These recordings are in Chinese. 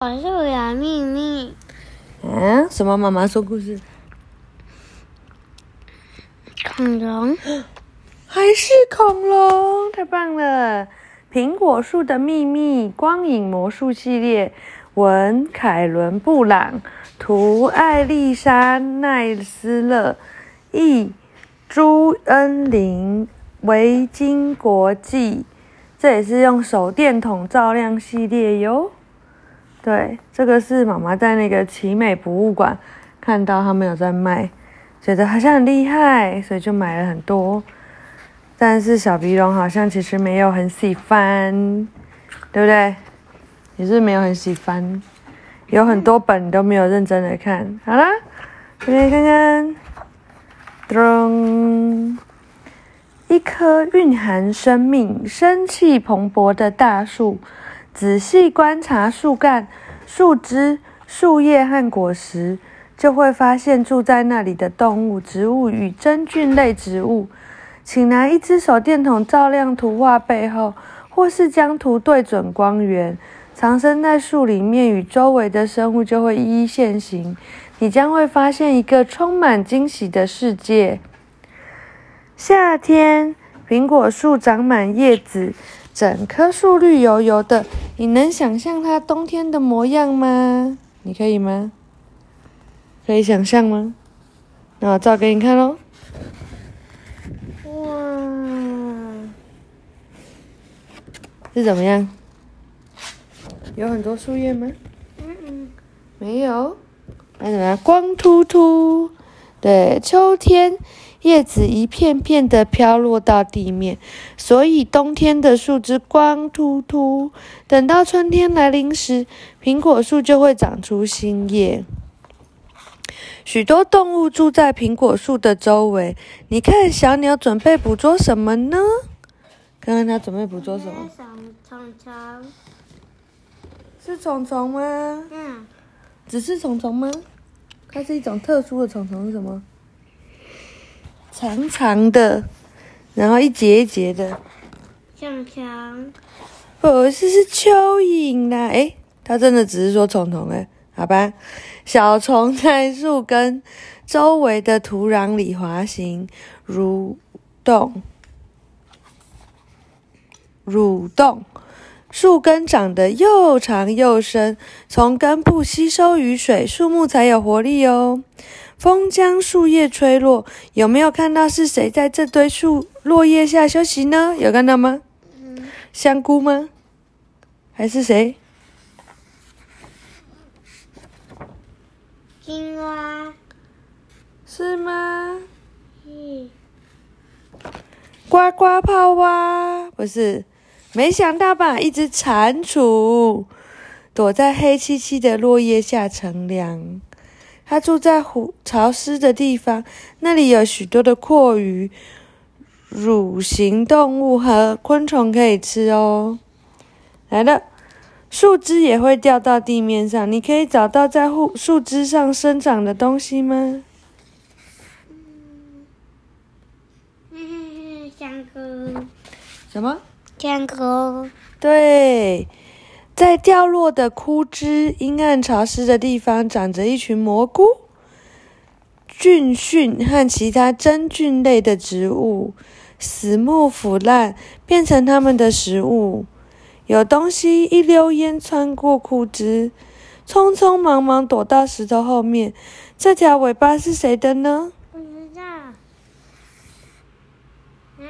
我是杨秘密，嗯，什么？妈妈说故事，恐龙，还是恐龙？太棒了！苹果树的秘密光影魔术系列，文凯伦布朗，图艾丽莎奈斯勒，译朱恩玲，维京国际。这也是用手电筒照亮系列哟。对，这个是妈妈在那个奇美博物馆看到他们有在卖，觉得好像很厉害，所以就买了很多。但是小鼻龙好像其实没有很喜欢，对不对？也是没有很喜欢，有很多本都没有认真的看。好啦，来看看，咚，一棵蕴含生命、生气蓬勃的大树。仔细观察树干、树枝、树叶和果实，就会发现住在那里的动物、植物与真菌类植物。请拿一支手电筒照亮图画背后，或是将图对准光源，藏身在树里面与周围的生物就会一一现形。你将会发现一个充满惊喜的世界。夏天，苹果树长满叶子。整棵树绿油油的，你能想象它冬天的模样吗？你可以吗？可以想象吗？那我照给你看喽。哇，是怎么样？有很多树叶吗？嗯嗯，没有。那怎么样？光秃秃。对，秋天。叶子一片片的飘落到地面，所以冬天的树枝光秃秃。等到春天来临时，苹果树就会长出新叶。许多动物住在苹果树的周围。你看，小鸟准备捕捉什么呢？看看它准备捕捉什么？虫虫。是虫虫吗？嗯。只是虫虫吗？它是一种特殊的虫虫，是什么？长长的，然后一节一节的，长长，不是是蚯蚓啦！诶，它真的只是说虫虫诶，好吧，小虫在树根周围的土壤里滑行、蠕动、蠕动，树根长得又长又深，从根部吸收雨水，树木才有活力哦。风将树叶吹落，有没有看到是谁在这堆树落叶下休息呢？有看到吗？香菇吗？还是谁？青蛙？是吗？嗯。呱呱泡蛙？不是，没想到吧？一只蟾蜍躲在黑漆漆的落叶下乘凉。它住在湖潮湿的地方，那里有许多的阔鱼、乳形动物和昆虫可以吃哦。来了，树枝也会掉到地面上，你可以找到在树树枝上生长的东西吗？嗯，香菇。什么？香菇。对。在掉落的枯枝、阴暗潮湿的地方，长着一群蘑菇、菌蕈和其他真菌类的植物。死木腐烂，变成它们的食物。有东西一溜烟穿过枯枝，匆匆忙忙躲到石头后面。这条尾巴是谁的呢？不知道。嗯，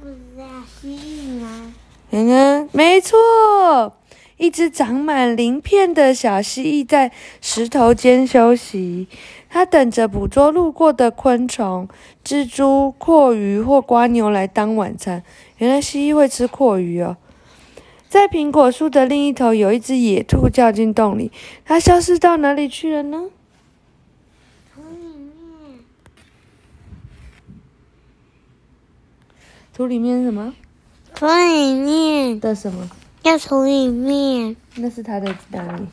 不知道，蜥蜴吗？嗯嗯，没错，一只长满鳞片的小蜥蜴在石头间休息。它等着捕捉路过的昆虫、蜘蛛、阔鱼或瓜牛来当晚餐。原来蜥蜴会吃阔鱼哦。在苹果树的另一头，有一只野兔掉进洞里。它消失到哪里去了呢？土里面。土里面什么？土里面的什么？要从里面。那是它的哪里？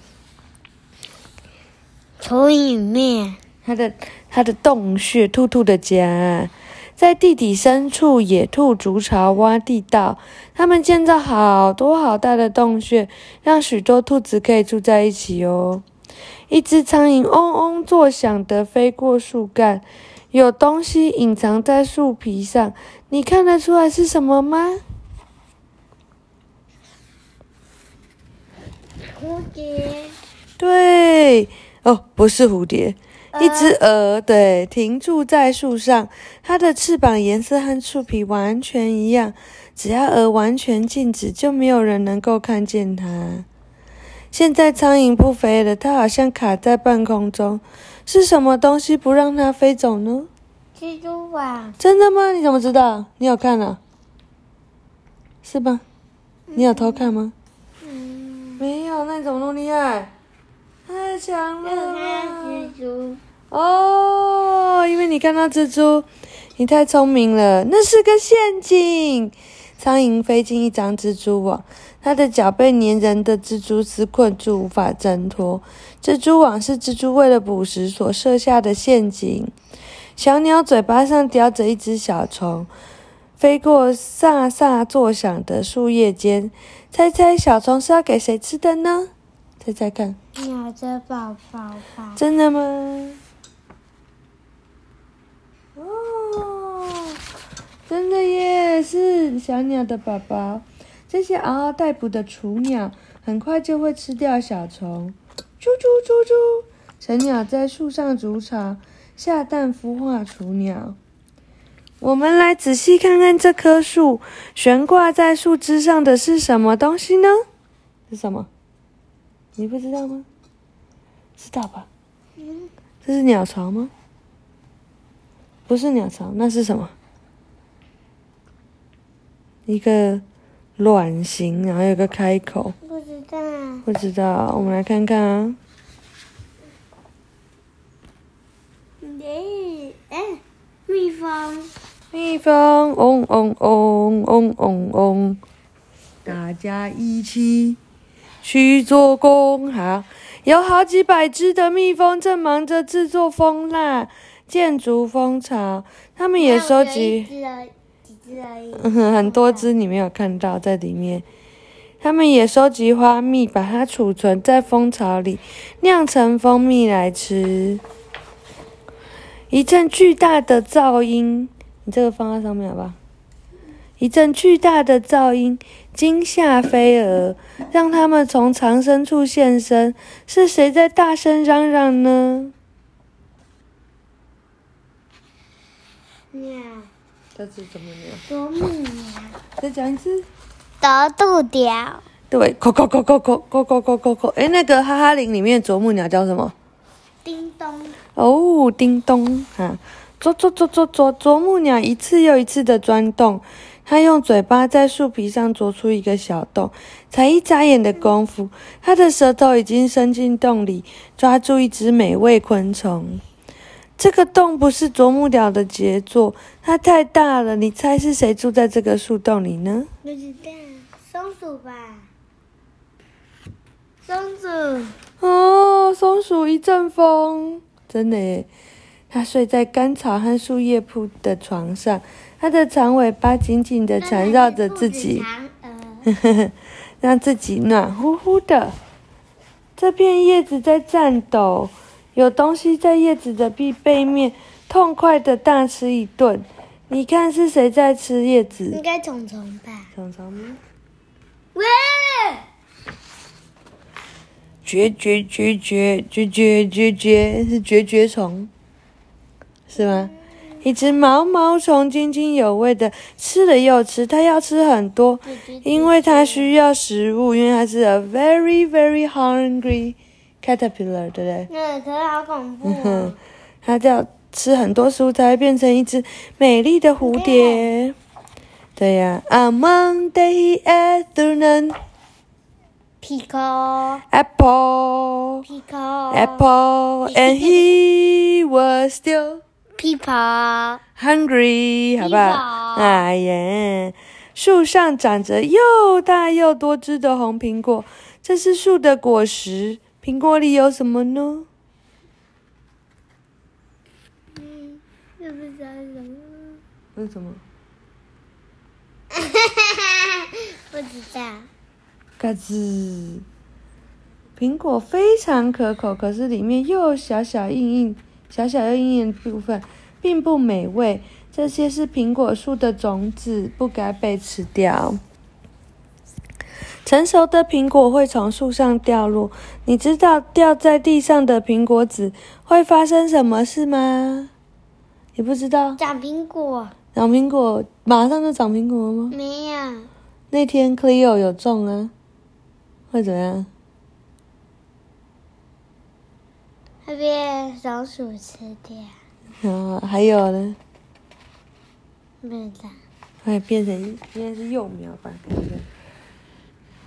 从里面。它的它的洞穴，兔兔的家，在地底深处，野兔筑巢挖地道，它们建造好多好大的洞穴，让许多兔子可以住在一起哦。一只苍蝇嗡嗡作响地飞过树干，有东西隐藏在树皮上，你看得出来是什么吗？蝴蝶，对，哦，不是蝴蝶，一只鹅，对，停住在树上，它的翅膀颜色和树皮完全一样。只要鹅完全静止，就没有人能够看见它。现在苍蝇不飞了，它好像卡在半空中。是什么东西不让它飞走呢？蜘蛛网，真的吗？你怎么知道？你有看啊？是吧？你有偷看吗？那你怎么那么厉害？太强了蜘蛛，哦，因为你看到蜘蛛，你太聪明了，那是个陷阱。苍蝇飞进一张蜘蛛网，它的脚被粘人的蜘蛛丝困住，无法挣脱。蜘蛛网是蜘蛛为了捕食所设下的陷阱。小鸟嘴巴上叼着一只小虫，飞过飒飒作响的树叶间。猜猜小虫是要给谁吃的呢？猜猜看。鸟的宝宝吧，真的吗？哦，真的耶，是小鸟的宝宝。这些嗷嗷待哺的雏鸟很快就会吃掉小虫。啾啾啾啾，成鸟在树上筑巢，下蛋孵化雏鸟。我们来仔细看看这棵树，悬挂在树枝上的是什么东西呢？是什么？你不知道吗？知道吧？嗯，这是鸟巢吗？不是鸟巢，那是什么？一个卵形，然后有个开口，不知道，不知道。我们来看看啊。蜜蜂，蜜蜂，嗡嗡嗡嗡嗡嗡，大家一起去做工。好，有好几百只的蜜蜂正忙着制作蜂蜡、建筑蜂巢，它们也收集。很多只你没有看到在里面。他们也收集花蜜，把它储存在蜂巢里，酿成蜂蜜来吃。一阵巨大的噪音，你这个放在上面好不好？一阵巨大的噪音惊吓飞蛾，让它们从藏身处现身。是谁在大声嚷嚷呢？鸟，这是什么鸟？啄木鸟，再讲一次。啄木鸟，对，扣扣扣扣扣扣扣扣扣扣。哎，那个哈哈林里面啄木鸟。叫什么？叮咚，哦，叮咚哈！啄啄啄啄啄，啄木鸟一次又一次的钻洞，它用嘴巴在树皮上啄出一个小洞，才一眨眼的功夫，它的舌头已经伸进洞里，抓住一只美味昆虫。这个洞不是啄木鸟的杰作，它太大了。你猜是谁住在这个树洞里呢？不知道，松鼠吧？松鼠，哦，松鼠一阵风，真的耶！它睡在干草和树叶铺的床上，它的长尾巴紧紧地缠绕着自己，长鹅，让自己暖乎乎的。这片叶子在颤抖，有东西在叶子的壁背面痛快的大吃一顿。你看是谁在吃叶子应子？该虫虫吧？虫虫吗？喂，绝绝绝绝绝绝绝绝是绝绝虫，是吗？一只毛毛虫津津有味的吃了又吃，它要吃很多，因为它需要食物，因为它是 a very very hungry caterpillar，对不对？那可是好恐怖、嗯哼。，它要吃很多食物才会变成一只美丽的蝴蝶。对呀、a Monday afternoon, Pico apple, Pico apple, and he was still Pico hungry，好不好？Pizza 哎呀，树上长着又大又多汁的红苹果，这是树的果实。苹果里有什么呢？嗯，是不是什么？为什么？不知道。嘎吱。苹果非常可口，可是里面又小小硬硬、小小又硬硬的部分，并不美味。这些是苹果树的种子，不该被吃掉。成熟的苹果会从树上掉落，你知道掉在地上的苹果籽会发生什么事吗？你不知道？长苹果？长苹果马上就长苹果了吗？没有。那天 Cleo 有种啊，会怎样？会被老鼠吃掉。啊，还有呢？不知道。会变成应该是幼苗吧？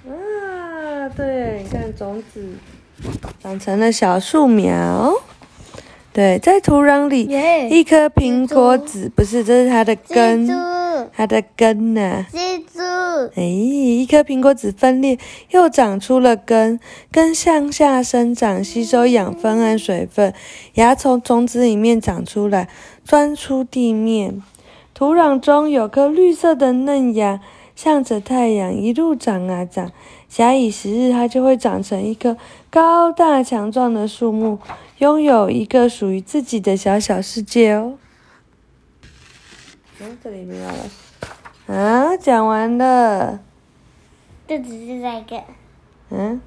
啊，对，你看种子长成了小树苗。对，在土壤里，一颗苹果籽不是，这是它的根，它的根呢？蜘蛛。哎，一颗苹果籽分裂，又长出了根，根向下生长，吸收养分和水分，芽从种子里面长出来，钻出地面。土壤中有颗绿色的嫩芽。向着太阳一路长啊长，假以时日，它就会长成一棵高大强壮的树木，拥有一个属于自己的小小世界哦。嗯，这里没有了。啊，讲完了。这只是那个。嗯。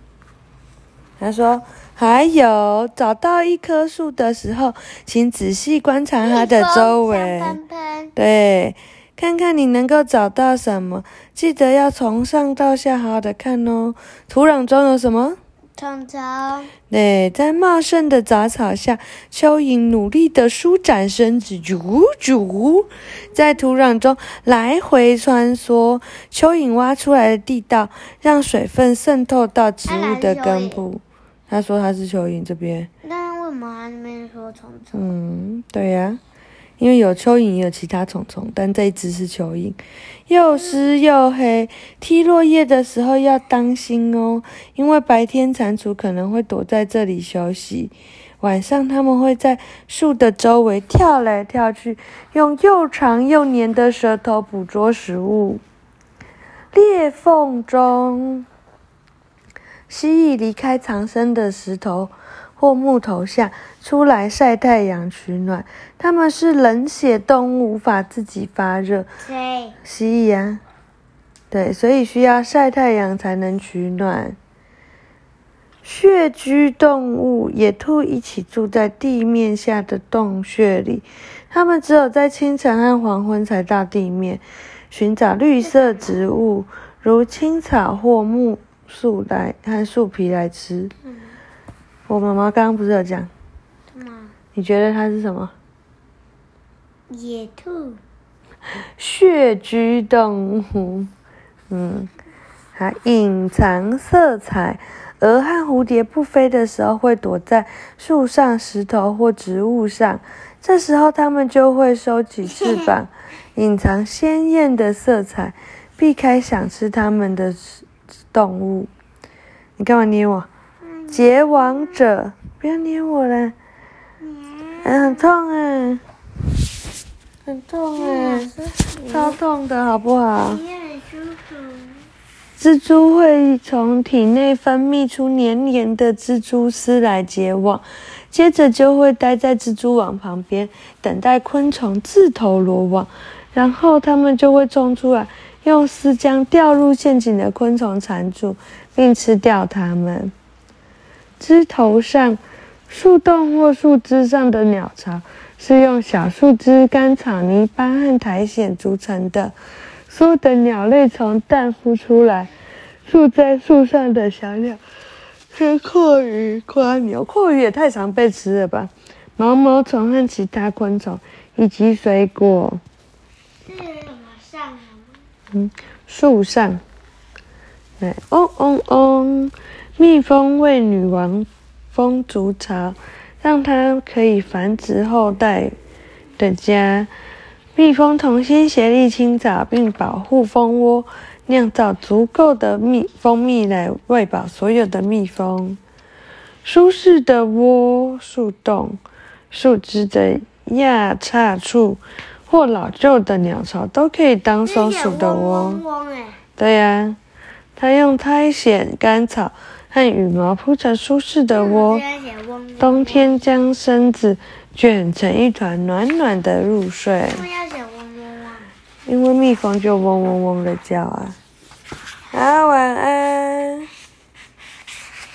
他说：“还有，找到一棵树的时候，请仔细观察它的周围。对。”看看你能够找到什么，记得要从上到下好好的看哦。土壤中有什么？虫虫。对，在茂盛的杂草下，蚯蚓努力的舒展身子，啾啾，在土壤中来回穿梭。蚯蚓挖出来的地道，让水分渗透到植物的根部。他说他是蚯蚓这边。那为什么他那边说虫虫？嗯，对呀。因为有蚯蚓，也有其他虫虫，但这一只是蚯蚓，又湿又黑。踢落叶的时候要当心哦，因为白天蟾蜍可能会躲在这里休息，晚上它们会在树的周围跳来跳去，用又长又黏的舌头捕捉食物。裂缝中，蜥蜴离开藏身的石头。或木头下出来晒太阳取暖，它们是冷血动物，无法自己发热。谁？蜥蜴啊，对，所以需要晒太阳才能取暖。穴居动物，野兔一起住在地面下的洞穴里，它们只有在清晨和黄昏才到地面，寻找绿色植物，如青草或木树来和树皮来吃。我妈妈刚刚不是有讲？你觉得它是什么？野兔。穴居动物。嗯，它隐藏色彩。蛾和蝴蝶不飞的时候，会躲在树上、石头或植物上。这时候，它们就会收起翅膀，隐藏鲜艳的色彩，避开想吃它们的动物。你干嘛捏我？结网者，不要捏我了，嗯，很痛哎，很痛哎，超痛的好不好？蜘蛛会从体内分泌出黏黏的蜘蛛丝来结网，接着就会待在蜘蛛网旁边，等待昆虫自投罗网，然后它们就会冲出来，用丝将掉入陷阱的昆虫缠住，并吃掉它们。枝头上、树洞或树枝上的鸟巢是用小树枝、干草、泥巴和苔藓组成的。所有的鸟类从蛋孵出来。住在树上的小鸟是阔鱼、瓜牛。阔鱼也太常被吃了吧？毛毛虫和其他昆虫以及水果。是什么上？嗯，树上。对，嗡嗡嗡。蜜蜂为女王蜂筑巢，让它可以繁殖后代的家。蜜蜂同心协力清扫并保护蜂窝，酿造足够的蜜蜂蜜来喂饱所有的蜜蜂。舒适的窝、树洞、树枝的桠杈处，或老旧的鸟巢都可以当松鼠的窝。对呀，它用苔藓、干草和羽毛铺成舒适的窝，冬天将身子卷成一团，暖暖的入睡。因为蜜蜂就嗡嗡嗡的叫啊。好，晚安。